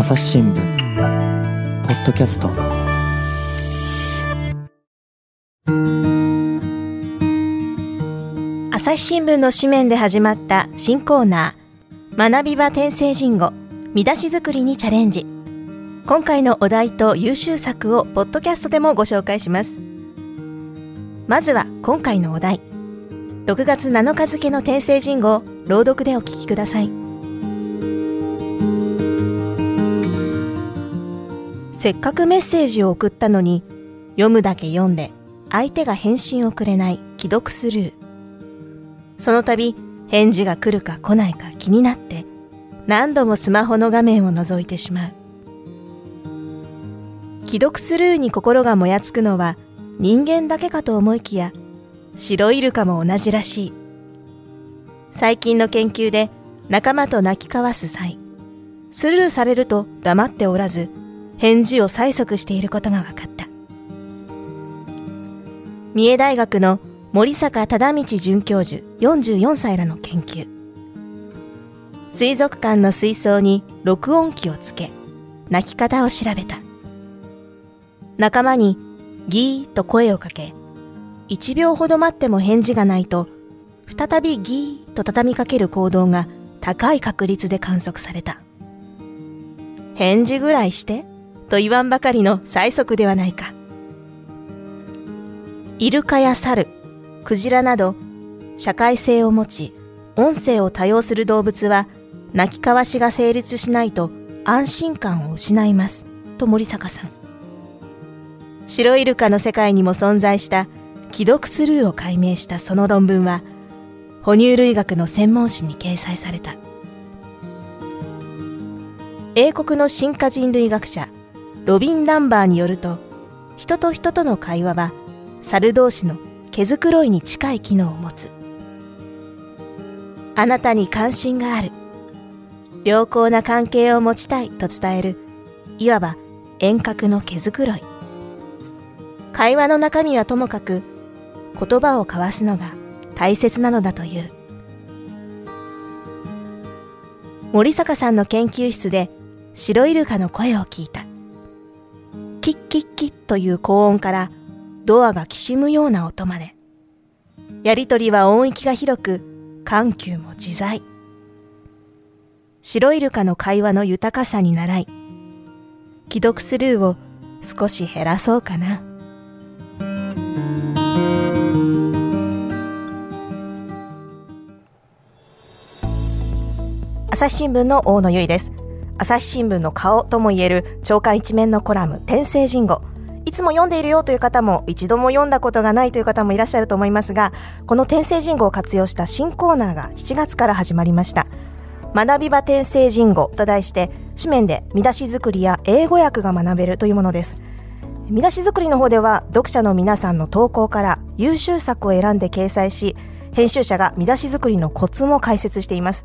朝日新聞ポッドキャスト。朝日新聞の紙面で始まった新コーナー学び場転生人語見出し作りにチャレンジ。今回のお題と優秀作をポッドキャストでもご紹介します。まずは今回のお題。6月7日付の転生人語を朗読でお聞きください。せっかくメッセージを送ったのに読むだけ読んで相手が返信をくれない既読スルー。その度返事が来るか来ないか気になって何度もスマホの画面を覗いてしまう。既読スルーに心がもやつくのは人間だけかと思いきや白イルカも同じらしい。最近の研究で仲間と泣き交わす際スルーされると黙っておらず返事を催促していることが分かった。三重大学の森坂忠道准教授44歳らの研究。水族館の水槽に録音機をつけ鳴き方を調べた。仲間にギーと声をかけ1秒ほど待っても返事がないと再びギーと畳みかける行動が高い確率で観測された。返事ぐらいしてと言わんばかりの催促ではないか。イルカや猿クジラなど社会性を持ち音声を多用する動物は鳴き交わしが成立しないと安心感を失います。と森坂さん。白イルカの世界にも存在した既読スルーを解明したその論文は哺乳類学の専門誌に掲載された。英国の進化人類学者ロビン・ランバーによると人と人との会話は猿同士の毛づくろいに近い機能を持つ。あなたに関心がある。良好な関係を持ちたいと伝える。いわば遠隔の毛づくろい。会話の中身はともかく言葉を交わすのが大切なのだという。森坂さんの研究室で白イルカの声を聞いた。キッキッキッという高音からドアがきしむような音まで。やりとりは音域が広く緩急も自在。白イルカの会話の豊かさに習い既読スルーを少し減らそうかな。朝日新聞の大野由依です。朝日新聞の顔ともいえる朝刊一面のコラム天聖人語。いつも読んでいるよという方も一度も読んだことがないという方もいらっしゃると思いますがこの天聖人語を活用した新コーナーが7月から始まりました。学び場天聖人語と題して紙面で見出し作りや英語訳が学べるというものです。見出し作りの方では読者の皆さんの投稿から優秀作を選んで掲載し編集者が見出し作りのコツも解説しています。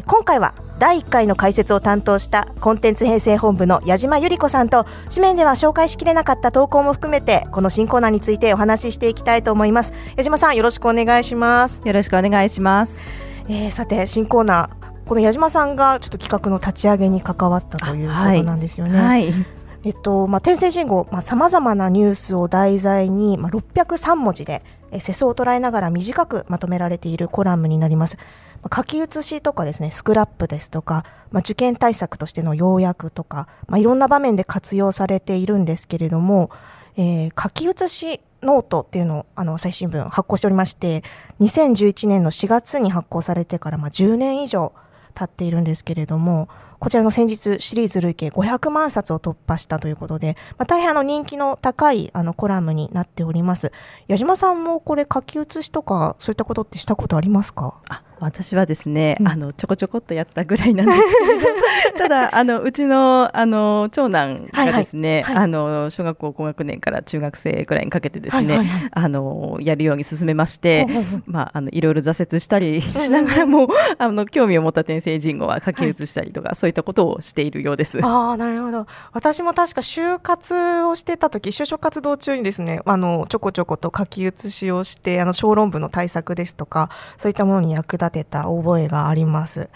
今回は第1回の解説を担当したコンテンツ編成本部の矢島由里子さんと紙面では紹介しきれなかった投稿も含めてこの新コーナーについてお話ししていきたいと思います。矢島さんよろしくお願いします。よろしくお願いします、えー、さて新コーナー。この矢島さんがちょっと企画の立ち上げに関わったということなんですよね、はい。はい。えっとまあ、天声人語、さまざ、まなニュースを題材に、まあ、603文字で世相を捉えながら短くまとめられているコラムになります。書き写しとかですね、スクラップですとか、まあ、受験対策としての要約とか、まあ、いろんな場面で活用されているんですけれども、えー、書き写しノートっていうのをあの朝日新聞発行しておりまして、2011年の4月に発行されてからまあ10年以上経っているんですけれども、こちらの先日シリーズ累計500万冊を突破したということで、まあ、大変あの人気の高いあのコラムになっております。矢島さんもこれ書き写しとかそういったことってしたことありますか？あ私はですね、うん、あのちょこちょこっとやったぐらいなんですけど ただあのうちのあの長男がですね、はいはい、あの小学校高学年から中学生ぐらいにかけてですね、はいはいはい、あのやるように進めまして、まああのいろいろ挫折したりしながらもあの興味を持った天聖人語は書き写したりとか、はい、そういったことをしているようです。あなるほど。私も確か就活をしてた時就職活動中にですねあのちょこちょこと書き写しをしてあの小論文の対策ですとかそういったものに役立てた覚えがあります。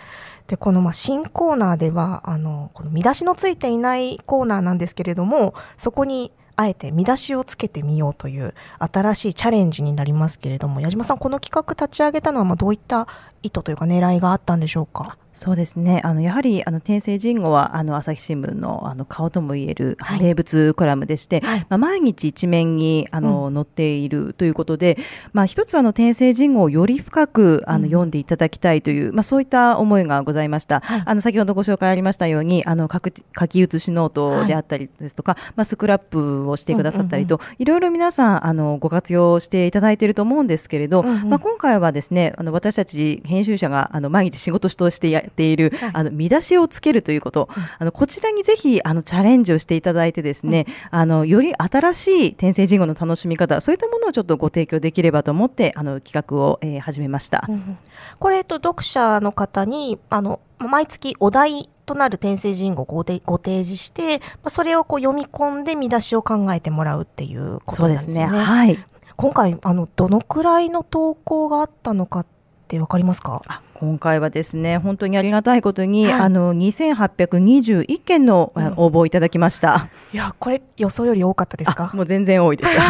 でこのま新コーナーではあのこの見出しのついていないコーナーなんですけれどもそこにあえて見出しをつけてみようという新しいチャレンジになりますけれども矢島さんこの企画立ち上げたのはまどういった意図というか狙いがあったんでしょうか？そうですね。あのやはりあの天声人語はあの朝日新聞のあの顔ともいえる名物コラムでして、はい、まあ、毎日一面にあの、うん、載っているということで、まあ、一つあの天声人語をより深くあの、読んでいただきたいという、まあ、そういった思いがございました、はい、あの先ほどご紹介ありましたようにあの書き写しノートであったりですとか、はい、まあ、スクラップをしてくださったりと、いろいろ皆さんあのご活用していただいていると思うんですけれど、うんうん、まあ、今回はですねあの私たち編集者があの毎日仕事としてやっている、あのの見出しをつけるということ、うん、あのこちらにぜひあのチャレンジをしていただいてですね、うん、あのより新しい天聖人語の楽しみ方そういったものをちょっとご提供できればと思ってあの企画を、えー、始めました、うん、これ、と、読者の方にあの毎月お題となる天聖人語をご提示して、まあ、それをこう読み込んで見出しを考えてもらうっていうことなんですね。そうですね。はい。今回あのどのくらいの投稿があったのかってわかりますか？今回はですね本当にありがたいことに、はい、あの2821件の応募いただきました、うん、いやこれ予想より多かったですか？もう全然多いです。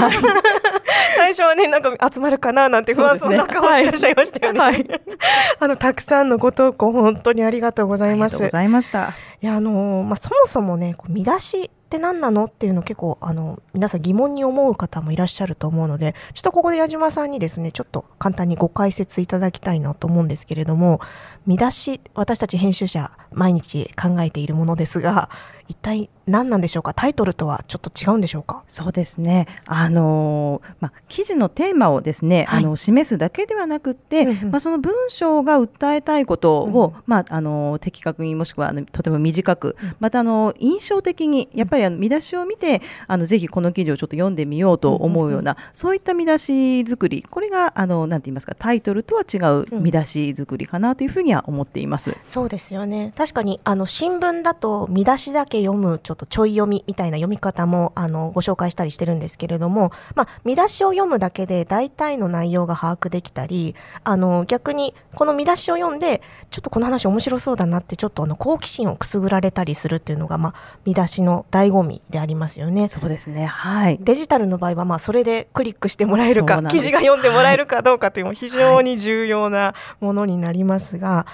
最初はねなんか集まるかななんて不安そうな顔してらっしゃいましたよね、はい、あのたくさんのご投稿本当にありがとうございます。ございました。いやあのまあそもそもねこう見出しって何なの？っていうの結構あの皆さん疑問に思う方もいらっしゃると思うのでちょっとここで矢島さんにですねちょっと簡単にご解説いただきたいなと思うんですけれども見出し私たち編集者毎日考えているものですが一体何なんでしょうか？タイトルとはちょっと違うんでしょうか？そうですね。あのまあ、記事のテーマをですね、はい、あの示すだけではなくて、うんうん、まあ、その文章が訴えたいことを、うん、まあ、あの的確にもしくはあのとても短く、うん、またあの印象的にやっぱりあの見出しを見てあのぜひこの記事をちょっと読んでみようと思うような、うん。うんうん、そういった見出し作り。これがあのなんて言いますかタイトルとは違う見出し作りかなというふうには思っています。そうですよね。確かにあの新聞だと見出しだけ読むちょっとちょい読みみたいな読み方もあのご紹介したりしてるんですけれども、まあ、見出しを読むだけで大体の内容が把握できたりあの逆にこの見出しを読んでちょっとこの話面白そうだなってちょっとあの好奇心をくすぐられたりするっていうのが、まあ、見出しの醍醐味でありますよね。そうですね。はい。デジタルの場合はまあそれでクリックしてもらえるか記事が読んでもらえるかどうかというのも非常に重要なものになります。が、は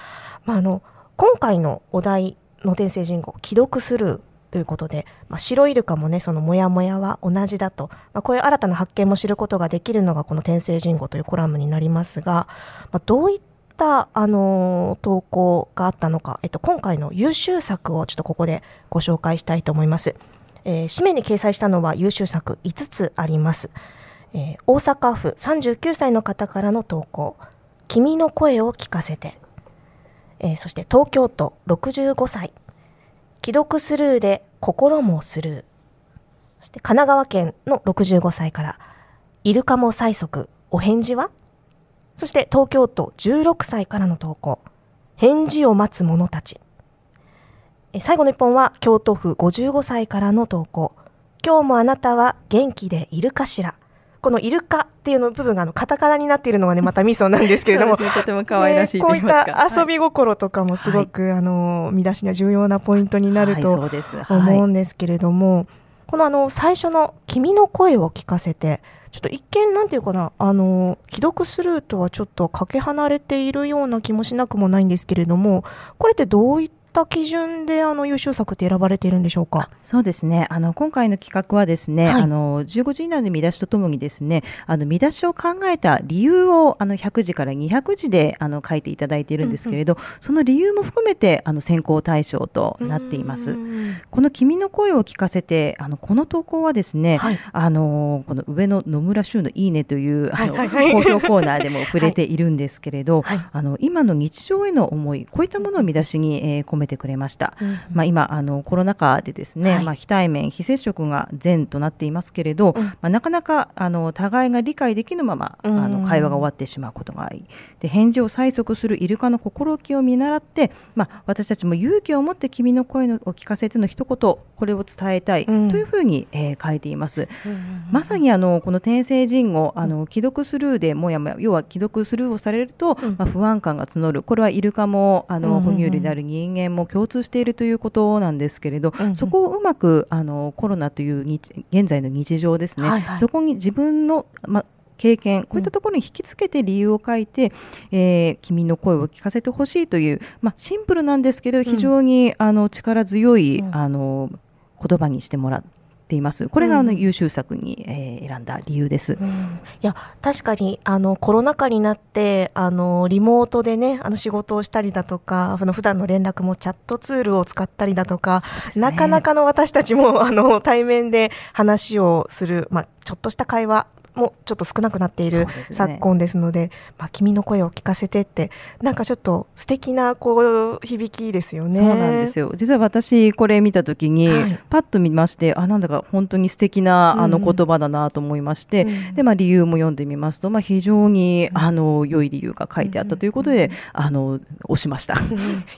い、まあ、あの今回のお題の天聖人語既読スルーということで、まあ、白イルカもねそのモヤモヤは同じだと、まあ、こういう新たな発見も知ることができるのがこの「天聖人語」というコラムになりますが、まあ、どういったあの投稿があったのか、えっと、今回の優秀作をちょっとここでご紹介したいと思います。えー、紙面に掲載したのは優秀作5つあります。えー、大阪府39歳の方からの投稿「君の声を聞かせて」えー、そして東京都65歳。既読スルーで心もスルー。そして神奈川県の65歳から、イルカも催促、お返事は？そして東京都16歳からの投稿、返事を待つ者たち。最後の一本は京都府55歳からの投稿、今日もあなたは元気でいるかしら？このイルカっていうの部分があのカタカナになっているのがね またミソなんですけれども。ね、とても可愛らしい、ね、こういった遊び心とかもすごく、はい、あの見出しには重要なポイントになると思うんですけれども、はい、このあの最初の「君の声を聞かせて」ちょっと一見なんていうかなあの既読スルーとはちょっとかけ離れているような気もしなくもないんですけれどもこれってどういったった基準であの優秀作って選ばれているんでしょうか？そうですね。あの今回の企画はですね、はい、あの15時以内の見出しとともにですね、あの見出しを考えた理由をあの100字から200字であの書いていただいているんですけれど、うんうん、その理由も含めてあの選考対象となっています。この君の声を聞かせて、あのこの投稿はですね、はい、あのこの上の野村修のいいねというあの、はいはい、好評コーナーでも触れているんですけれど、はい、あの今の日常への思い、こういったものを見出しに、えー、込めめてくれました。うん、まあ、今あのコロナ禍でですね、はい、まあ、非対面非接触が善となっていますけれど、うん、まあ、なかなかあの互いが理解できぬまま、あの会話が終わってしまうことがありで返事を催促するイルカの心意気を見習って、まあ、私たちも勇気を持って君の声を聞かせての一言これを伝えたいというふうに、えー、書いています。まさにあのこの天聖人語あの既読スルーでもやもや要は既読スルーをされると、まあ、不安感が募る。これはイルカもあの哺乳類である人間も共通しているということなんですけれど、そこをうまくあのコロナという現在の日常ですね、はいはい、そこに自分の、ま経験こういったところに引きつけて理由を書いて、うん、えー、君の声を聞かせてほしいという、まあ、シンプルなんですけど非常に、うん、あの力強い、うん、あの言葉にしてもらっています。これがあの優秀作に、えー、選んだ理由です、うん、いや確かにあのコロナ禍になってあのリモートでねあの仕事をしたりだとかあの普段の連絡もチャットツールを使ったりだとか、ね、なかなかの私たちもあの対面で話をする、まあ、ちょっとした会話もちょっと少なくなっている昨今ですので、ね、まあ、君の声を聞かせてってなんかちょっと素敵なこう響きですよね。そうなんですよ。実は私これ見た時に、はい、パッと見ましてあなんだか本当に素敵なあの言葉だなと思いまして、うん、でまあ、理由も読んでみますと、まあ、非常にあの良い理由が書いてあったということで、うん、あの押しました。い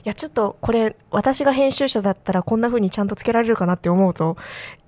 やちょっとこれ私が編集者だったらこんな風にちゃんとつけられるかなって思うと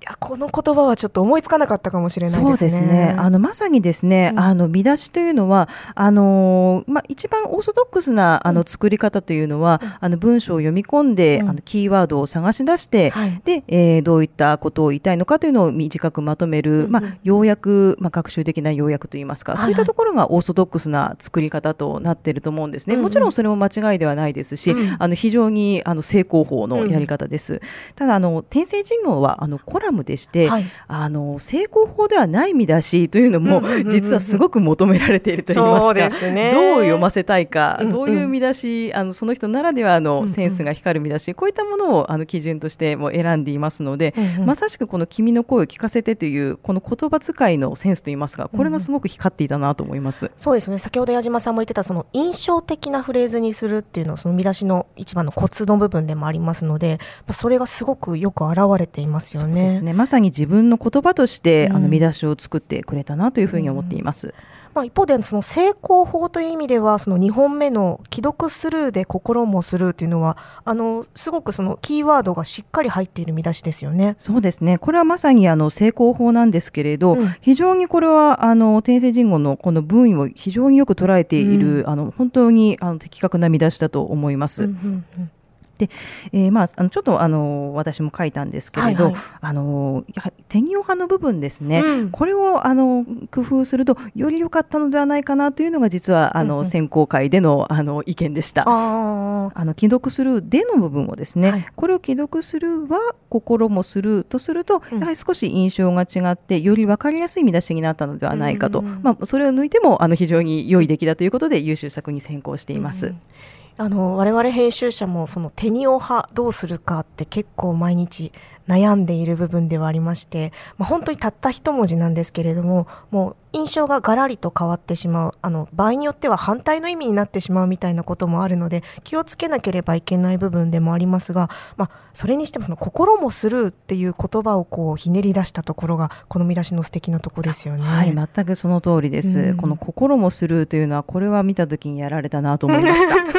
いやこの言葉はちょっと思いつかなかったかもしれないですね。そうですね。あのまさにですね、うん、あの見出しというのはあのまあ一番オーソドックスなあの作り方というのは、うん、あの文章を読み込んで、うん、あのキーワードを探し出して、はい、で、えー、どういったことを言いたいのかというのを短くまとめる、まあ要約まあ学習的な要約といいますか、そういったところがオーソドックスな作り方となっていると思うんですね。もちろんそれも間違いではないですし、あの非常にあの成功法のやり方です。ただあの天聖人語はあのコラムでして、はい、あの成功法ではない見出しというのも、実はすごく求められていると言いますか、ね、どう読ませたいか、どういう見出しあのその人ならではのセンスが光る見出し、こういったものをあの基準としても選んでいますので、うんうん、まさしくこの「君の声を聞かせて」というこの言葉遣いのセンスといいますかこれがすごく光っていたなと思います、うん、そうですね。先ほど矢島さんも言ってたその印象的なフレーズにするっていうのはその見出しの一番のコツの部分でもありますのでそれがすごくよく表れていますよね。ね。まさに自分の言葉として、うん、あの見出しを作ってくれたなというふうに思っています。うんまあ、一方でその成功法という意味ではその2本目の既読スルーで心もスルーというのはあのすごくそのキーワードがしっかり入っている見出しですよね。そうですねこれはまさにあの成功法なんですけれど、うん、非常にこれはあの天聖人語のこの文意を非常によく捉えている、うん、あの本当にあの的確な見出しだと思います。うんうんうんで、えー、まああのちょっとあの私も書いたんですけれど、はいはい、あの派の部分ですね、うん、これをあの工夫するとより良かったのではないかなというのが実はあの、うんうん、選考会でのあの意見でした。あの既読するでの部分をですね、はい、これを既読するは心もするとすると、やはり少し印象が違ってより分かりやすい見出しになったのではないかと、うんうん、まあ、それを抜いてもあの非常に良い出来だということで優秀作に選考しています。うんあの我々編集者もそのテニオ派どうするかって結構毎日悩んでいる部分ではありまして、まあ、本当にたった一文字なんですけれどももう印象がガラリと変わってしまうあの場合によっては反対の意味になってしまうみたいなこともあるので気をつけなければいけない部分でもありますが、まあ、それにしてもその心もするっていう言葉をこうひねり出したところがこの見出しの素敵なとこですよね。はい全くその通りです、うん、この心もするというのはこれは見た時にやられたなと思いました。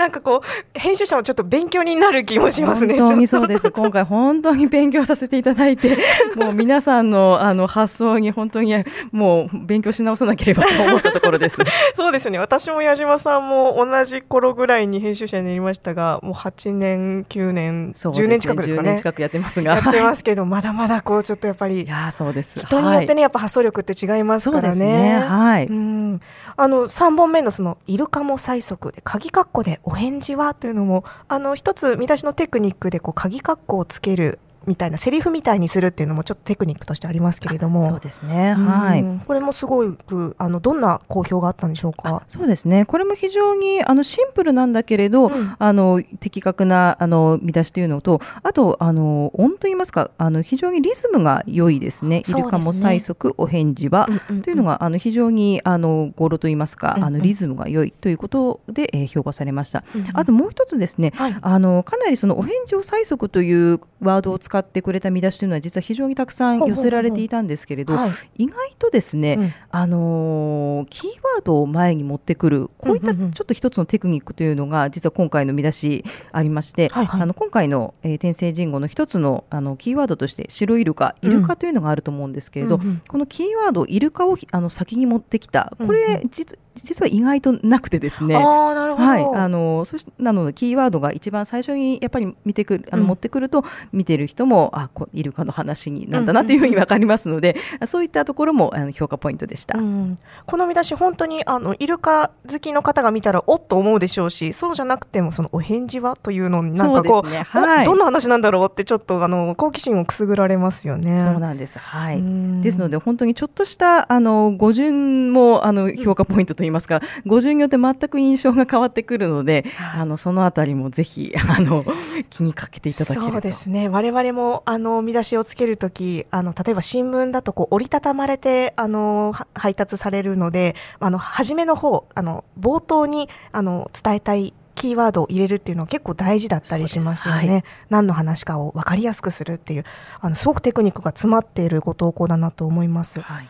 なんかこう編集者もちょっと勉強になる気もしますね。本当にそうです。今回本当に勉強させていただいて、もう皆さんのあの発想に本当にもう勉強し直さなければと思ったところです。そうですよね。私も矢島さんも同じ頃ぐらいに編集者になりましたが、もう8年9年、ね、10年近くですかね。年近くやってますが、やってますけど、まだまだこうちょっとやっぱりいやそうです。人によってね、やっぱ発想力って違いますからね。ねはい。うん。あの3本目のそのイルカも催促で鍵括弧でお返事は？というのもあの一つ見出しのテクニックでこう鍵括弧をつけるみたいなセリフみたいにするっていうのもちょっとテクニックとしてありますけれども。そうですね。はい。これもすごくあのどんな好評があったんでしょうか？そうですね。これも非常にあのシンプルなんだけれど、うん、あの的確なあの見出しというのとあとあの音といいますか？あの非常にリズムが良いですね。イルカも催促お返事は、というのがあの非常にあの語呂といいますか、あのリズムが良いということで、えー、評価されました、あともう一つですね、はい、あのかなりそのお返事を催促というワードを使ってくれた見出しというのは実は非常にたくさん寄せられていたんですけれど、意外とですね、うん、あのキーワードを前に持ってくるこういったちょっと一つのテクニックというのが実は今回の見出しありまして、はいはい、あの今回の、えー、天聖人語の一つのあのキーワードとして白イルカイルカというのがあると思うんですけれど、うん、このキーワードイルカをあの先に持ってきたこれ、うんうん、実実は意外となくてですね。はい、あのそしなのでキーワードが一番最初にやっぱり見てくるあの、持ってくると見てる人もあこイルカの話になんだなというふうにわかりますので、うんうん、そういったところもあの評価ポイントでした。うん、この見出し本当にあのイルカ好きの方が見たらおっと思うでしょうし、そうじゃなくてもそのお返事はというのになんかこう、ねはい、どんな話なんだろうってちょっとあの好奇心をくすぐられますよね。そうなんです。はい。ですので本当にちょっとしたあの語順もあの評価ポイントといいますか、語順によって全く印象が変わってくるので、あのそのあたりもぜひあの気にかけていただけるとそうですね我々もあの見出しをつけるときあの例えば新聞だとこう折りたたまれてあの配達されるのであの初めの方あの冒頭にあの伝えたいキーワードを入れるっていうのは結構大事だったりしますよね。はい、何の話かを分かりやすくするっていうあのすごくテクニックが詰まっているご投稿だなと思います。はい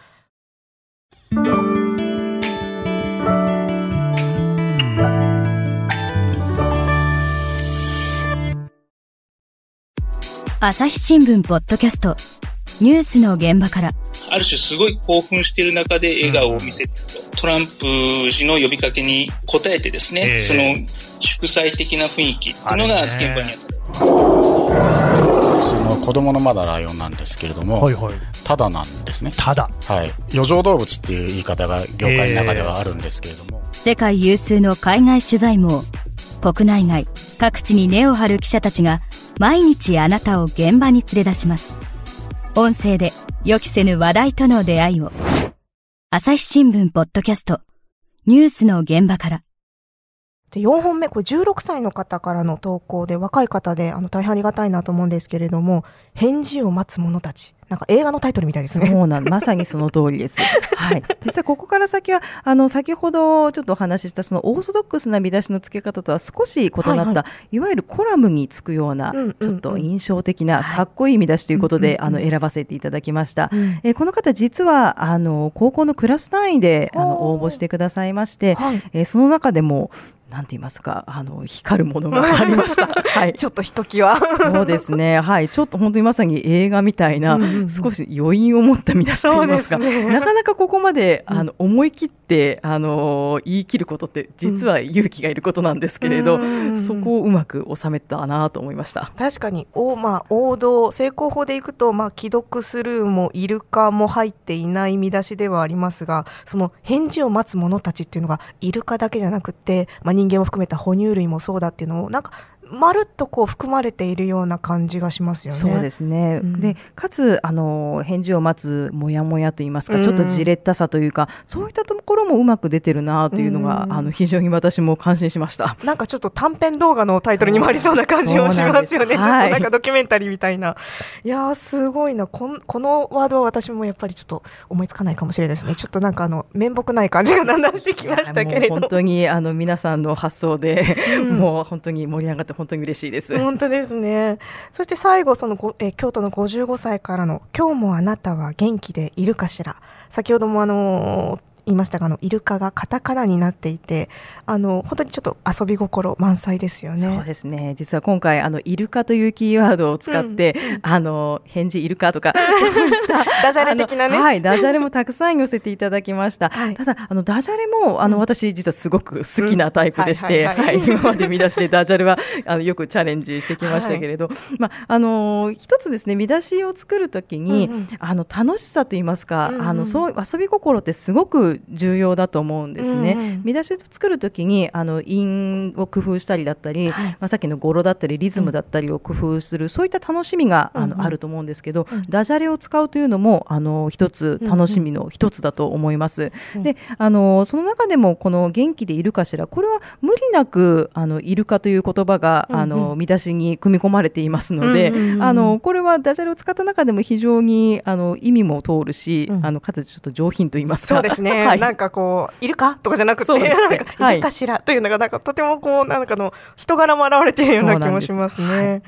朝日新聞ポッドキャスト。ニュースの現場から。ある種すごい興奮している中で笑顔を見せてると、トランプ氏の呼びかけに応えてですね、えー、その祝祭的な雰囲気っていうのが現場にあった。その子供のまだライオンなんですけれども、はいはい、ただなんですね。ただ。はい。余剰動物っていう言い方が業界の中ではあるんですけれども。世界有数の海外取材網、国内外、各地に根を張る記者たちが毎日あなたを現場に連れ出します。音声で予期せぬ話題との出会いを。朝日新聞ポッドキャストニュースの現場から。で4本目、これ16歳の方からの投稿で、若い方であの大変ありがたいなと思うんですけれども、返事を待つ者たち。なんか映画のタイトルみたいですね。そうなんまさにその通りです。はい。実はここから先は、あの、先ほどちょっとお話ししたそのオーソドックスな見出しの付け方とは少し異なった、はいはい、いわゆるコラムにつくような、ちょっと印象的な、かっこいい見出しということで、あの、選ばせていただきました。えこの方実は、あの、高校のクラス単位で、あの、応募してくださいまして、はい、えその中でも、なんて言いますか、あの光るものがありました。はい、ちょっとひときわ。そうですね。はい、ちょっと本当にまさに映画みたいな、少し余韻を持った見出しといいますか、ね、なかなかここまであの思い切ってあの言い切ることって実は勇気がいることなんですけれど、うん、そこをうまく収めたなと思いました。確かに、おまあ王道成功法でいくとまあ既読スルーもイルカも入っていない見出しではありますが、その返事を待つ者たちっていうのがイルカだけじゃなくて、まあ人間を含めた哺乳類もそうだっていうのをなんかまるっとこう含まれているような感じがしますよね。そうですね。うん、で、かつあの返事を待つもやもやと言いますか、うん、ちょっとじれったさというか、そういったところもうまく出てるなというのが、うん、あの非常に私も感心しました。なんかちょっと短編動画のタイトルにもありそうな感じもしますよね。ちょっとなんかドキュメンタリーみたいな。い、やすごいな。ここのワードは私もやっぱりちょっと思いつかないかもしれないですね。ちょっとなんかあの面目ない感じがだんだんしてきましたけれど。本当にあの皆さんの発想で、もう本当に盛り上がって本当に嬉しいです。本当ですね。そして最後そのえ京都の55歳からの今日もあなたは元気でいるかしら。先ほどもあの言いましたがあのイルカがカタカナになっていてあの本当にちょっと遊び心満載ですよね。そうですね。実は今回あのイルカというキーワードを使って、うん、あの返事イルカとか ダジャレ的なね。はいダジャレもたくさん寄せていただきました、はい、ただあのダジャレもあの、私実はすごく好きなタイプでして、今まで見出しでダジャレはあのよくチャレンジしてきましたけれど、はい、まああの一つですね見出しを作るときに、うんうん、あの楽しさと言いますか、うんうん、あのそう遊び心ってすごくく重要だと思うんですね。うん。うん、見出しを作る時にあの韻を工夫したりだったり、はい、まあ、さっきの語呂だったりリズムだったりを工夫する、うん、そういった楽しみがあの、うんうん、あると思うんですけど、うん、ダジャレを使うというのもあの一つ楽しみの一つだと思います。であのその中でもこの元気でいるかしらこれは無理なくあのイルカという言葉が、あの見出しに組み込まれていますので、あのこれはダジャレを使った中でも非常にあの意味も通るし、うん、あのかつちょっと上品と言いますか。そうですね、はい、なんかこういるか？とかじゃなくて、ね、い。るかしら？というのがなんかとてもこうなんかの人柄も表れているような気もしますね。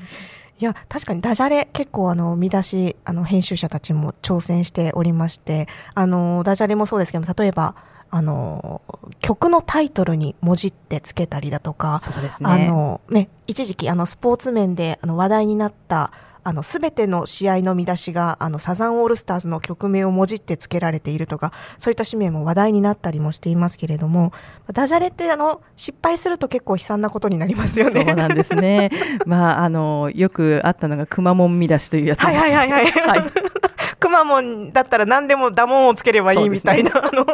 い。や確かにダジャレ結構あの見出しあの編集者たちも挑戦しておりましてあのダジャレもそうですけど例えばあの曲のタイトルに文字ってつけたりだとか、ね、あのね一時期あのスポーツ面であの話題になったあの全ての試合の見出しがあのサザンオールスターズの曲名をもじってつけられているとかそういった紙面も話題になったりもしていますけれどもダジャレってあの失敗すると結構悲惨なことになりますよね。そうなんですね。まああのよくあったのがくまモン見出しというやつです。はいはいはいはい。はい くまモンだったら何でもダモンをつければいいみたいな、ね、あの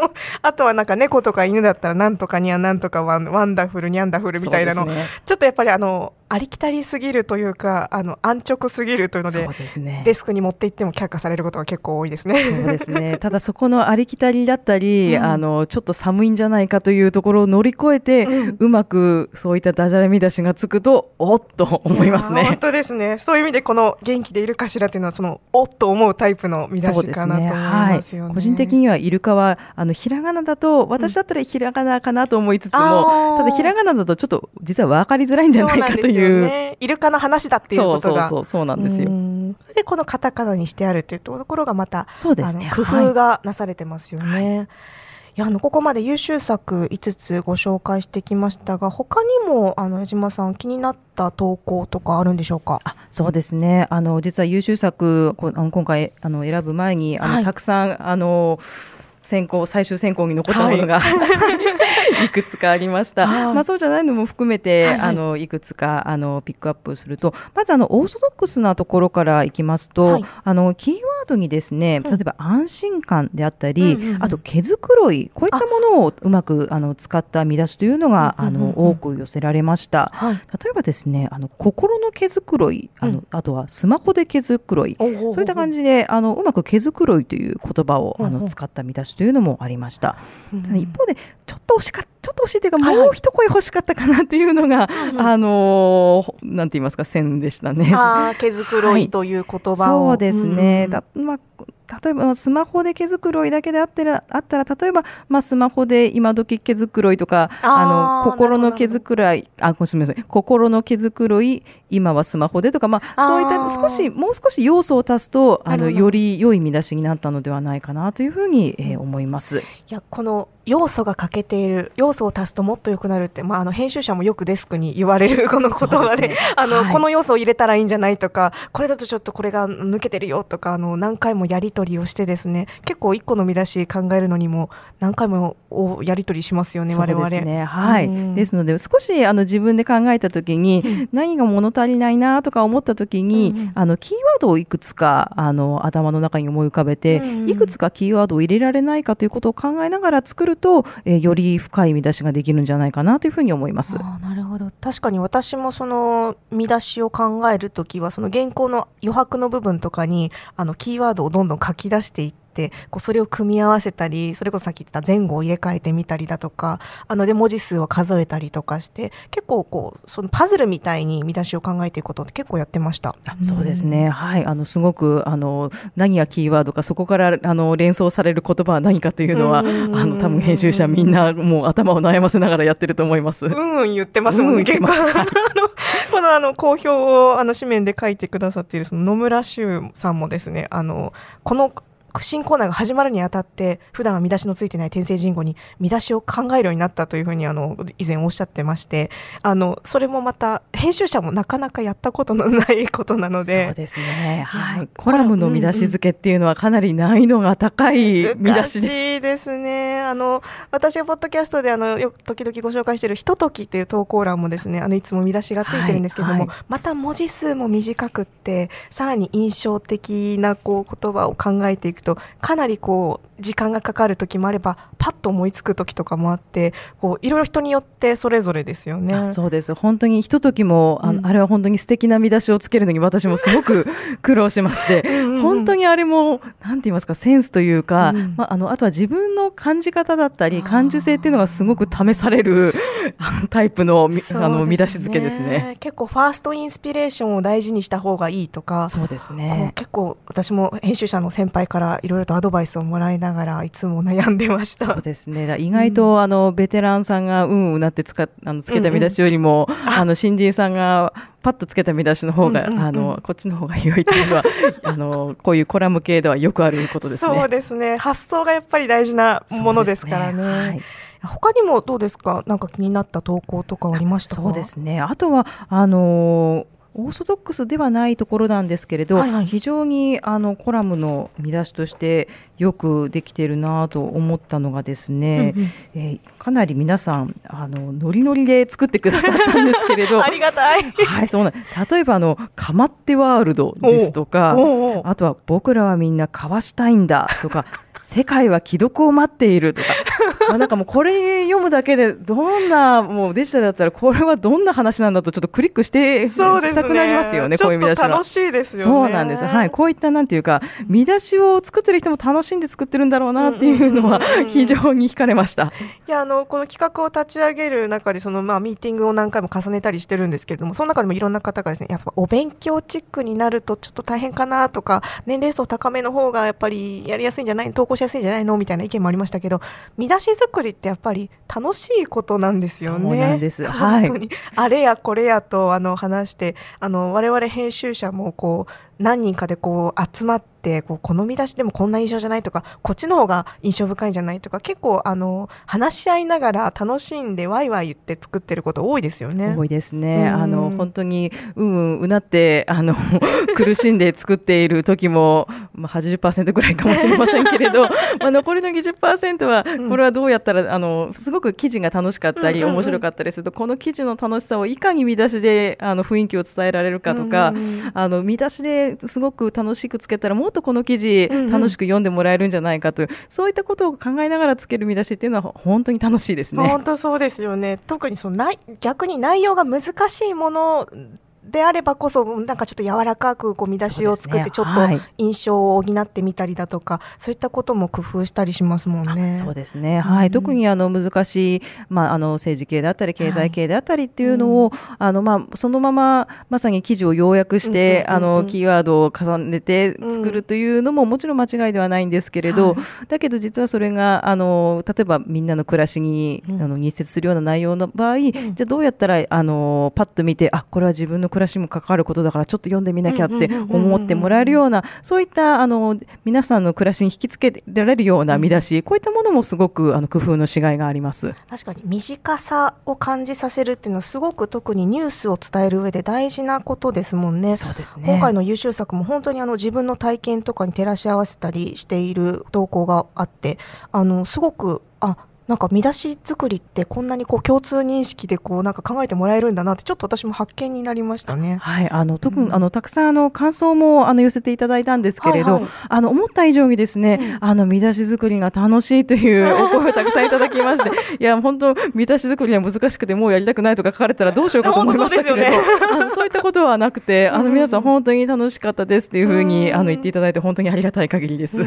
あとはなんか猫とか犬だったらなんとかにゃなんとかワンワンダフルニャンダフルみたいなの、ね、ちょっとやっぱりあのありきたりすぎるというかあの安直すぎるというのでね、デスクに持って行っても却下されることが結構多いですね。そうですね。ただそこのありきたりだったり、うん、あのちょっと寒いんじゃないかというところを乗り越えて、うん、うまくそういったダジャレ見出しがつくとおっと思いますね。本当ですね。そういう意味でこの元気でいるかしらというのはそのおっと思うタイプの見出しかなと思いますよね。ね。はい、個人的にはイルカはあのひらがなだと私だったらひらがなかなと思いつつも、うん、ただひらがなだとちょっと実は分かりづらいんじゃないかという。ね、イルカの話だっていうことが。そうそうそうなんですよ。でこのカタカナにしてあるっていうところがまたそうです、ね、工夫がなされてますよね。はい。いやあのここまで優秀作5つご紹介してきましたが他にもあの江島さん気になった投稿とかあるんでしょうか？あそうですね。あの実は優秀作こあの今回あの選ぶ前にあの、はい、たくさんあの選考最終選考に残ったものが、はい、いくつかありました。まあそうじゃないのも含めて、はいはい、あのいくつかあのピックアップすると、まずあのオーソドックスなところからいきますと、はい、あのキーワードにですね、例えば安心感であったり、うんうんうん、あと毛づくろいこういったものをうまくあ。の使った見出しというのが、あの多く寄せられました。はい、例えばですね、あの心の毛づくろい、あの、うん、あとはスマホで毛づくろい、そういった感じであのうまく毛づくろいという言葉をあの使った見出しというのもありました。ただ一方でちょっと惜しかったちょっと惜しいというか、もう一声欲しかったかなっていうのが、はいはい、あのー、なんて言いますか、線でしたね。あ毛づくろいという言葉を、はい、そうですね。だまあ例えばスマホで毛づくろいだけであったらあったら例えば、まあ、スマホで今時毛づくろいとかあの心の毛づくろいあすみません心の毛づくろい今はスマホでとか、まあ、そういった少しもう少し要素を足すとあのより良い見出しになったのではないかなというふうに、えー、思います。いやこの要素が欠けている要素を足すともっと良くなるって、まあ、あの編集者もよくデスクに言われる この言葉で、ね、あの、はい、この要素を入れたらいいんじゃないとかこれだとちょっとこれが抜けてるよとかあの何回もやり取りをしてですね結構一個の見出し考えるのにも何回もやり取りしますよね我々ですね。はい、うん、ですので少しあの自分で考えた時に、何が物足りないなとか思った時に、うん、あのキーワードをいくつかあの頭の中に思い浮かべて、うん、いくつかキーワードを入れられないかということを考えながら作ると、えー、より深い見出しができるんじゃないかなというふうに思います。あなるほど確かに私もその見出しを考える時はその原稿の余白の部分とかにあのキーワードをどんどん書き出していっててこうそれを組み合わせたりそれこそさっき言った前後を入れ替えてみたりだとかあので文字数を数えたりとかして結構こうそのパズルみたいに見出しを考えていくことって結構やってました。そうですね、はいあのすごくあの何がキーワードかそこからあの連想される言葉は何かというのはあの多分編集者みんなもう頭を悩ませながらやってると思います。うんうん言ってますもんね、結構。この あの好評をあの紙面で書いてくださっているその野村修さんもですねあのこの新コーナーが始まるにあたって普段は見出しのついてない天聖人語に見出しを考えるようになったというふうにあの以前おっしゃってましてあのそれもまた編集者もなかなかやったことのないことなのでそうですね、はい、コラムの見出し付けっていうのはかなり難易度が高い 見出しです。難しいですね。あの私がポッドキャストであのよ時々ご紹介している「ひととき」っていう投稿欄もですねあのいつも見出しがついてるんですけども、はいはい、また文字数も短くってさらに印象的なこう言葉を考えていくととかなりこう時間がかかる時もあればパッと思いつく時とかもあってこういろいろ人によってそれぞれですよね。そうです。本当にひとときもあ,、あれは本当に素敵な見出しをつけるのに私もすごく 苦労しまして本当にあれもなんて言いますかセンスというか、うん、まあ、あのあとは自分の感じ方だったり感受性っていうのがすごく試される タイプの,、あの見出し付けですね。結構ファーストインスピレーションを大事にした方がいいとかそうですね。結構私も編集者の先輩からいろいろとアドバイスをもらいながらいつも悩んでました。そうですね。意外と、うん、あのベテランさんがうんうなって使あのつけた見出しよりも、うん。うん、あの新人さんがパッとつけた見出しの方が、うんうんうん、あのこっちの方が良いというのは あのこういうコラム系ではよくあることですね。そうですね。発想がやっぱり大事なものですからね。はい。他にもどうですか、なんか気になった投稿とかありましたそうですね。あとはあのーオーソドックスではないところなんですけれど、はいはい、非常にあのコラムの見出しとしてよくできているなと思ったのがですね、うんうん、えー、かなり皆さんあのノリノリで作ってくださったんですけれど。ありがたい、はい、そうなん例えばあの「かまってワールド」ですとかあとは「僕らはみんなかわしたいんだ」とか世界は既読を待っているとか、まあなんかもうこれ読むだけでどんなもうデジタルだったらこれはどんな話なんだとちょっとクリックしてそうです、ね、したくなりますよね。こういう見出しは。楽しいですよ、ね、そうなんです。はい、こういったなんていうか見出しを作ってる人も楽しんで作ってるんだろうなっていうのは非常に惹かれました。いやあのこの企画を立ち上げる中でそのまあミーティングを何回も重ねたりしてるんですけれども、その中でもいろんな方がですねやっぱお勉強チックになるとちょっと大変かなとか年齢層高めの方がやっぱりやりやすいんじゃない投稿しやすいんじゃないのみたいな意見もありましたけど見出し作りってやっぱり楽しいことなんですよね。はい、本当に。あれやこれやとあの話してあの我々編集者もこう何人かでこう集まってこうこの見出しでもこんな印象じゃないとかこっちの方が印象深いんじゃないとか結構あの話し合いながら楽しんでワイワイ言って作ってること多いですよね。多いですね。あの本当にうんうんうなってあの 苦しんで作っている時もまあ80%ぐらいかもしれませんけれど、まあ残りの20%はこれはどうやったら、あのすごく記事が楽しかったり、面白かったりするとこの記事の楽しさをいかに見出しであの雰囲気を伝えられるかとか、あの見出しですごく楽しくつけたらもっとこの記事楽しく読んでもらえるんじゃないかという、うんうん、そういったことを考えながらつける見出しっていうのは本当に楽しいですね。本当そうですよね特にそのない逆に内容が難しいものであればこそなんかちょっと柔らかくこう見出しを作ってちょっと印象を補ってみたりだとかそう,、い、ったことも工夫したりしますもんね。そうですね、はい、うん、特にあの難しい、まあ、あの政治系であったり経済系であったりっていうのを、はい、あのまあ、そのまままさに記事を要約して、あのキーワードを重ねて作るというのももちろん間違いではないんですけれど、だけど実はそれがあの例えばみんなの暮らしに、あの密接するような内容の場合、じゃあどうやったらあのパッと見てあこれは自分の暮暮らしも関わることだからちょっと読んでみなきゃって思ってもらえるようなそういったあの皆さんの暮らしに引きつけられるような見出し、こういったものもすごくあの工夫のしがいがあります確かに短さを感じさせるっていうのはすごく特にニュースを伝える上で大事なことですもんね。そうですね今回の優秀作も本当にあの自分の体験とかに照らし合わせたりしている投稿があってあのすごくあなんか見出し作りってこんなにこう共通認識でこうなんか考えてもらえるんだなってちょっと私も発見になりましたね。はい、あの特に、うん、あのたくさんあの感想もあの寄せていただいたんですけれど、はいはい、あの思った以上にですね、うん、あの見出し作りが楽しいという お声をたくさんいただきまして、いや本当見出し作りは難しくてもうやりたくないとか書かれたらどうしようかと思いましたけれど、ね、あのそういったことはなくて、あの皆さん本当に楽しかったですっていうふうに、あの言っていただいて本当にありがたい限りです。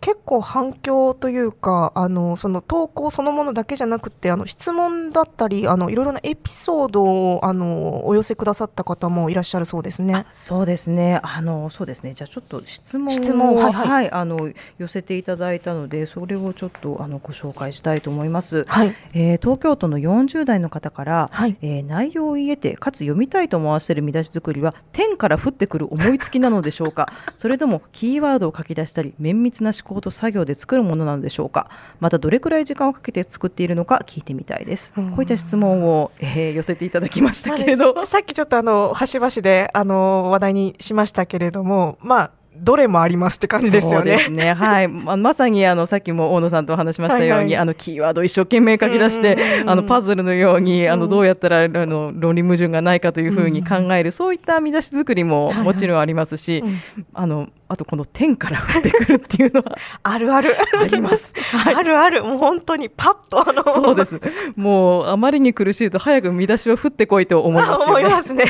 結構反響というかあのその投稿そのものだけじゃじゃなくてあの質問だったりあのいろいろなエピソードをあのお寄せくださった方もいらっしゃるそうですね。そうですね。あのそうですね。じゃあちょっと質問質問はい、はい、はい、あの寄せていただいたのでそれをちょっとあのご紹介したいと思います。はい。えー、東京都の40代の方から、はい、えー、内容を言えてかつ読みたいと思わせる見出し作りは天から降ってくる思いつきなのでしょうか。それともキーワードを書き出したり綿密な思考と作業で作るものなのでしょうか。またどれくらい時間をかけて作っているるのか聞いてみたいです。こういった質問を、えー、寄せていただきましたけれど、さっきちょっとあの端々であの話題にしましたけれども、まあどれもありますって感じですよね。ね。はい、ままさにあのさっきも大野さんとお話しましたように、はいはい、あのキーワード一生懸命書き出して、あのパズルのようにあのどうやったらあの論理矛盾がないかというふうに考える、そういった見出し作りももちろんありますし、あのあとこの天から降ってくるっていうのはあるある。あります、はい、あるある。もう本当にパッとあの。そうです。もうあまりに苦しいと早く見出しは降ってこいと思います、ね、思いますね。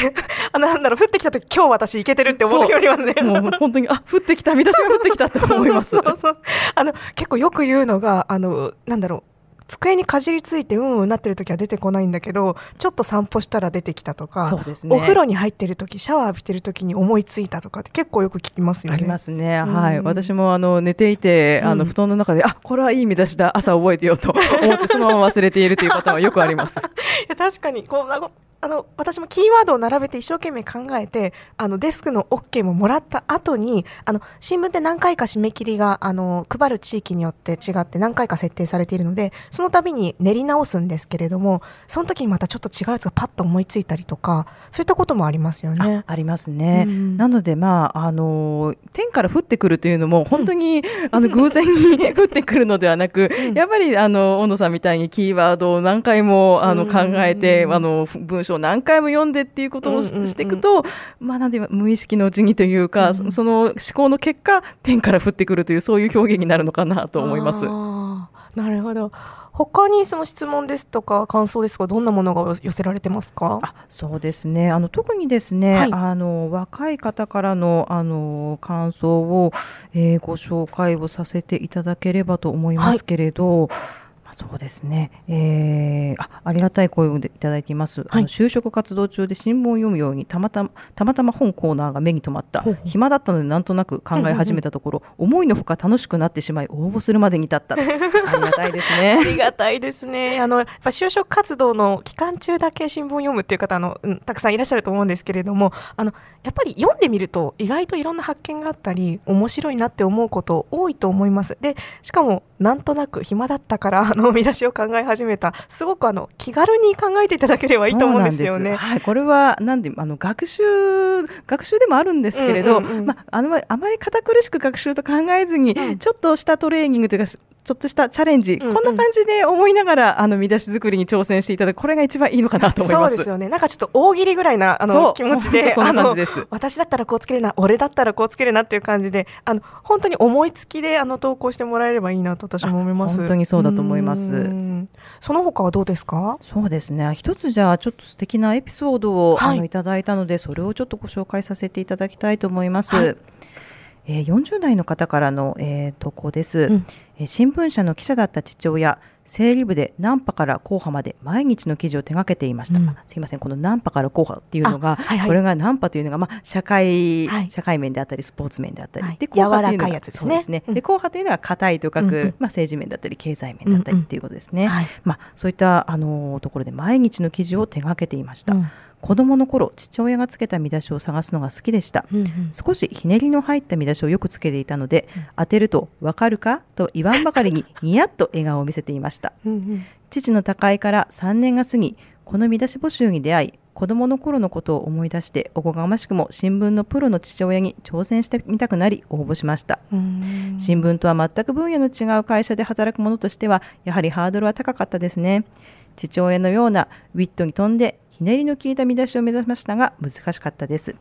あなんだろう。降ってきた時今日私いけてるって思うよりますね。もう本当にあ降ってきた。見出しが降ってきたって思います。そうそうあの結構よく言うのがあのなんだろう。机にかじりついてうんうんなってる時は出てこないんだけどちょっと散歩したら出てきたとかそうです、ね、お風呂に入ってる時シャワー浴びてる時に思いついたとかって結構よく聞きますよね。ありますね、うん、はい。私もあの寝ていてあの布団の中で、うん、あこれはいい見出しだ。朝覚えてよと思ってそのまま忘れているというパターンはよくあります。いや確かにこうあの私もキーワードを並べて一生懸命考えてあのデスクの OK ももらった後にあの新聞って何回か締め切りがあの配る地域によって違って何回か設定されているのでその度に練り直すんですけれどもその時にまたちょっと違うやつがパッと思いついたりとかそういったこともありますよね。ありますね。うん、なのでまああの天から降ってくるというのも本当に、うん、あの偶然に降ってくるのではなく、うん、やっぱりあの小野さんみたいにキーワードを何回もあの考えて、あの文章を何回も読んでっていうことをしていくと、まあなんで無意識のうちにというか、うん、その思考の結果天から降ってくるというそういう表現になるのかなと思います。なるほど。他にその質問ですとか感想ですとかどんなものが寄せられてますか？あそうですね。あの特にですね、はい、あの若い方からのあの感想を、えー、ご紹介をさせていただければと思いますけれど。はいそうですね、えー、あありがたい声をいただいています、はい、あの就職活動中で新聞を読むようにたまたまたまたま本コーナーが目に留まった。暇だったのでなんとなく考え始めたところ、思いのほか楽しくなってしまい応募するまでに至った ありがたいですね。ありがたいですね。あのやっぱ就職活動の期間中だけ新聞を読むっていう方あの、うん、たくさんいらっしゃると思うんですけれどもあのやっぱり読んでみると意外といろんな発見があったり面白いなって思うこと多いと思います。でしかもなんとなく暇だったからあの見出しを考え始めた。すごくあの気軽に考えていただければいいと思うんですよね。はい、これはなんであの学習学習でもあるんですけれど、まああのあまり堅苦しく学習と考えずに、うん、ちょっとしたトレーニングというかちょっとしたチャレンジ、うんうん、こんな感じで思いながらあの見出し作りに挑戦していただくこれが一番いいのかなと思います。そうですよね。なんかちょっと大喜利ぐらいなあの気持ちで、そんな感じです。私だったらこうつけるな、俺だったらこうつけるなっていう感じで、あの本当に思いつきであの投稿してもらえればいいなと私も思います。本当にそうだと思います。その他はどうですか？そうですね。一つじゃあちょっと素敵なエピソードを、はい、あのいただいたので、それをちょっとご紹介させていただきたいと思います。はいえー、40代の方からの、えー、投稿です、うん、えー、新聞社の記者だった父親整理部でナンパから後派まで毎日の記事を手掛けていました、うん、すいませんこのナンパから後派っていうのが、はいはい、これがナンパというのが、まあ、社会、はい、社会面であったりスポーツ面であったり、はい、で後派というのがそうですね、で後派というのは硬いと書く、うんうん、まあ、政治面だったり経済面だったりっていうことですね、うん。うん、まあ、そういったあのところで毎日の記事を手掛けていました、うん子供の頃父親がつけた見出しを探すのが好きでした、うんうん、少しひねりの入った見出しをよくつけていたので、うん、当てるとわかるかと言わんばかりに ニヤッと笑顔を見せていました。うん、父の他界から3年が過ぎこの見出し募集に出会い子供の頃のことを思い出しておこがましくも新聞のプロの父親に挑戦してみたくなり応募しました。新聞とは全く分野の違う会社で働く者としてはやはりハードルは高かったですね。父親のようなウィットに富んでひねりの効いた見出しを目指しましたが難しかったです。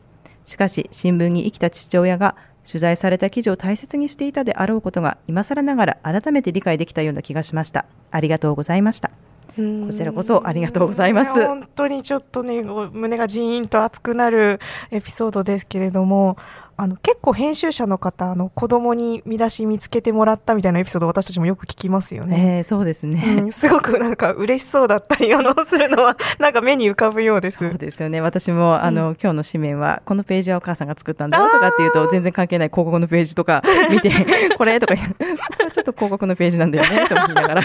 しかし新聞に生きた父親が取材された記事を大切にしていたであろうことが今更ながら改めて理解できたような気がしました。ありがとうございました。こちらこそありがとうございます。本当にちょっとね、胸がジーンと熱くなるエピソードですけれども、あの結構編集者の方あの子供に見出し見つけてもらったみたいなエピソード私たちもよく聞きますよね。えー、そうですね、うん、すごくなんか嬉しそうだったりあのするのはなんか目に浮かぶようです。そうですよね。私もあの、うん、今日の紙面はこのページはお母さんが作ったんだよとかっていうと全然関係ない広告のページとか見てこれとかちょっと広告のページなんだよねと思いながら。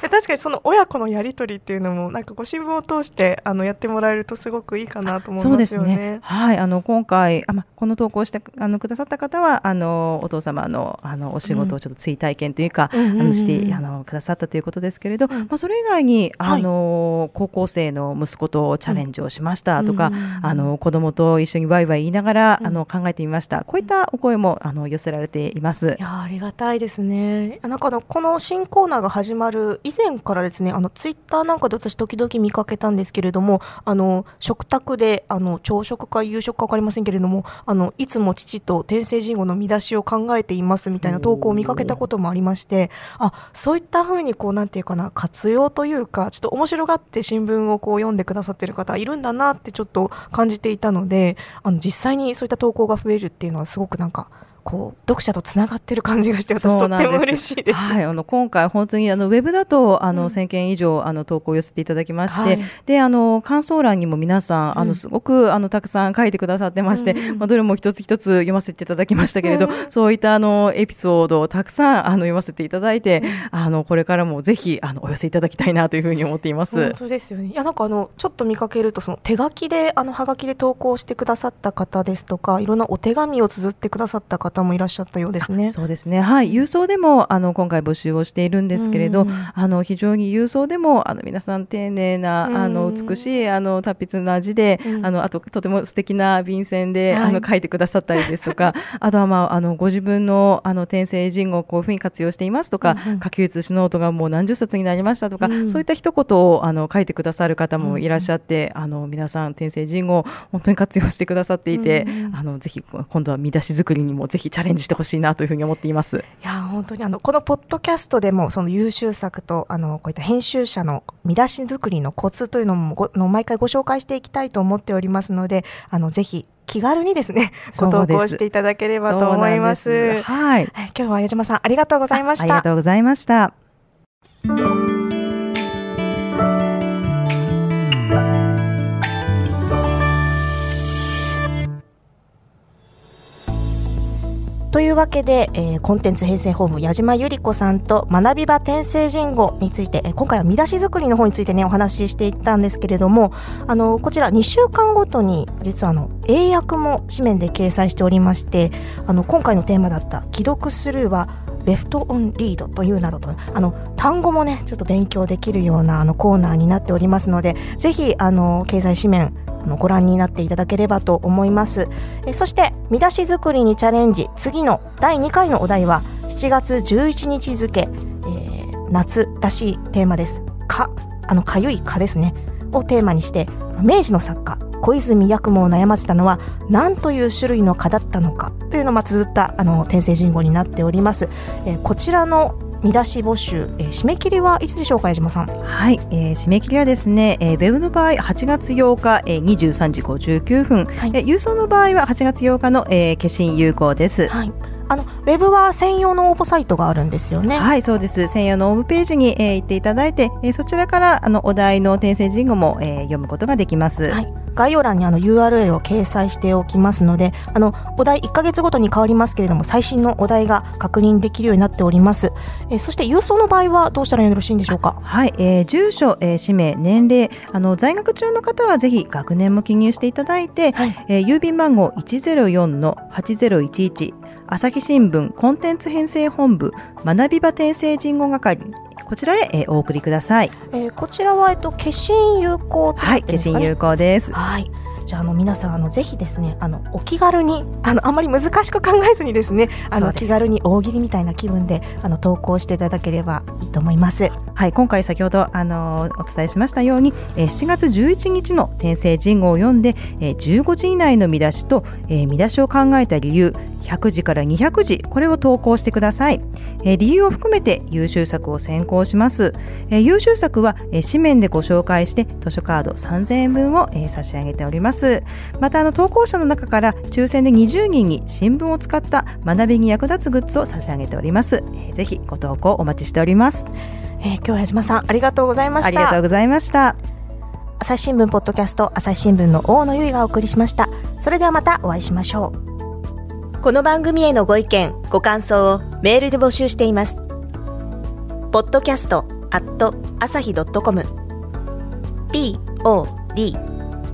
確かにその親子のやり取りっていうのもなんかご新聞を通してあのやってもらえるとすごくいいかなと思いますよね。ねはいあの今回あまこの投稿してあのくださった方はあのお父様のあのお仕事をちょっと追体験というか、うん、あのしてあのくださったということですけれど、うん、まあそれ以外にあの、はい、高校生の息子とチャレンジをしましたとか、うん、あの子供と一緒にワイワイ言いながら、あの考えてみました。こういったお声もあの寄せられています。いやありがたいですね。なんかのこの新コーナーが始まる以前からですねあのツイッターなんかで私時々見かけたんですけれどもあの食卓であの朝食か夕食か分かりませんけれどもあのいつも父と天聖人語の見出しを考えていますみたいな投稿を見かけたこともありましてあそういったふうにこうなんていうかな活用というかちょっと面白がって新聞をこう読んでくださってる方いるんだなってちょっと感じていたのであの実際にそういった投稿が増えるっていうのはすごくなんかこう読者とつながってる感じがして私とっても嬉しいです。はい、あの今回本当にあのウェブだとあの1000件以上あの投稿を寄せていただきまして、はい、であの感想欄にも皆さん、あのすごくあのたくさん書いてくださってまして、うん、まあどれも一つ一つ読ませていただきましたけれど、うん、そういったあのエピソードをたくさんあの読ませていただいて、あのこれからもぜひあのお寄せいただきたいなというふうに思っています。本当ですよね。いやなんかあのちょっと見かけるとその手書きであのハガキで投稿してくださった方ですとか、いろんなお手紙を綴ってくださった方もいらっしゃったようですね。そうですね。はい、郵送でもあの今回募集をしているんですけれど、あの非常に郵送でもあの皆さん丁寧なあの美しいあの達筆な字で、あのあととても素敵な便箋で、あの書いてくださったりですとか、あとはまああのご自分のあの転生人語をこういうふうに活用していますとか、書き写しノートがもう何十冊になりましたとか、そういった一言をあの書いてくださる方もいらっしゃって、あの皆さん転生人語を本当に活用してくださっていて、あのぜひ今度は見出し作りにもぜひチャレンジしてほしいなというふうに思っています。いや本当にあのこのポッドキャストでもその優秀作とあのこういった編集者の見出し作りのコツというのもごの毎回ご紹介していきたいと思っておりますのであのぜひ気軽にですね ご投稿していただければと思います。はい、今日は矢島さんありがとうございました。ありがとうございました。というわけで、えー、コンテンツ編成ホーム矢島ゆり子さんと学び場転生人語について、えー、今回は見出し作りの方についてねお話ししていったんですけれどもあのこちら2週間ごとに実はあの英訳も紙面で掲載しておりましてあの今回のテーマだった既読スルーはレフトオンリードというなどとあの単語もねちょっと勉強できるようなあのコーナーになっておりますのでぜひあの経済紙面あのご覧になっていただければと思います。えそして見出し作りにチャレンジ次の第2回のお題は7月11日付、えー、夏らしいテーマです。かあのかゆい蚊ですね。をテーマにして明治の作家小泉八雲を悩ませたのは何という種類の蚊だったのかというのを綴ったあの転生人語になっております、えー、こちらの見出し募集、えー、締め切りはいつでしょうか矢島さん？はい、えー、締め切りはですね、えー、ウェブの場合8月8日、えー、23時59分、はい、えー、郵送の場合は8月8日の、えー、決心有効です、はいウェブは専用の応募サイトがあるんですよね。はい、そうです。専用のホームページに、えー、行っていただいて、えー、そちらからあのお題の転生人語も、えー、読むことができます。はい。概要欄にあの URL を掲載しておきますのであのお題1か月ごとに変わりますけれども最新のお題が確認できるようになっております、えー、そして郵送の場合はどうしたらよろしいんでしょうか？はい、えー、住所、えー、氏名年齢あの在学中の方はぜひ学年も記入していただいて、はい、えー、郵便番号104の8011朝日新聞コンテンツ編成本部学び場転生人語係こちらへ、えー、お送りください。えー、こちらはえっと消印有効、ね、はい、消印有効です。はい。じゃああの皆さんあのぜひですねあのお気軽にあのあまり難しく考えずにですねあの気軽に大喜利みたいな気分であの投稿していただければいいと思います。はい今回先ほどあのお伝えしましたように、えー、7月11日の転生人語を読んで、えー、15字以内の見出しと、えー、見出しを考えた理由100字から200字これを投稿してください、えー、理由を含めて優秀作を選考します、えー、優秀作は、えー、紙面でご紹介して図書カード3000円分を、えー、差し上げておりますます。またあの投稿者の中から抽選で20人に新聞を使った学びに役立つグッズを差し上げております、えー、ぜひご投稿お待ちしております、えー、今日は矢島さんありがとうございました。ありがとうございました。朝日新聞ポッドキャスト朝日新聞の大野由依がお送りしました。それではまたお会いしましょう。この番組へのご意見ご感想をメールで募集しています。ポッドキャストアット朝日ドットコ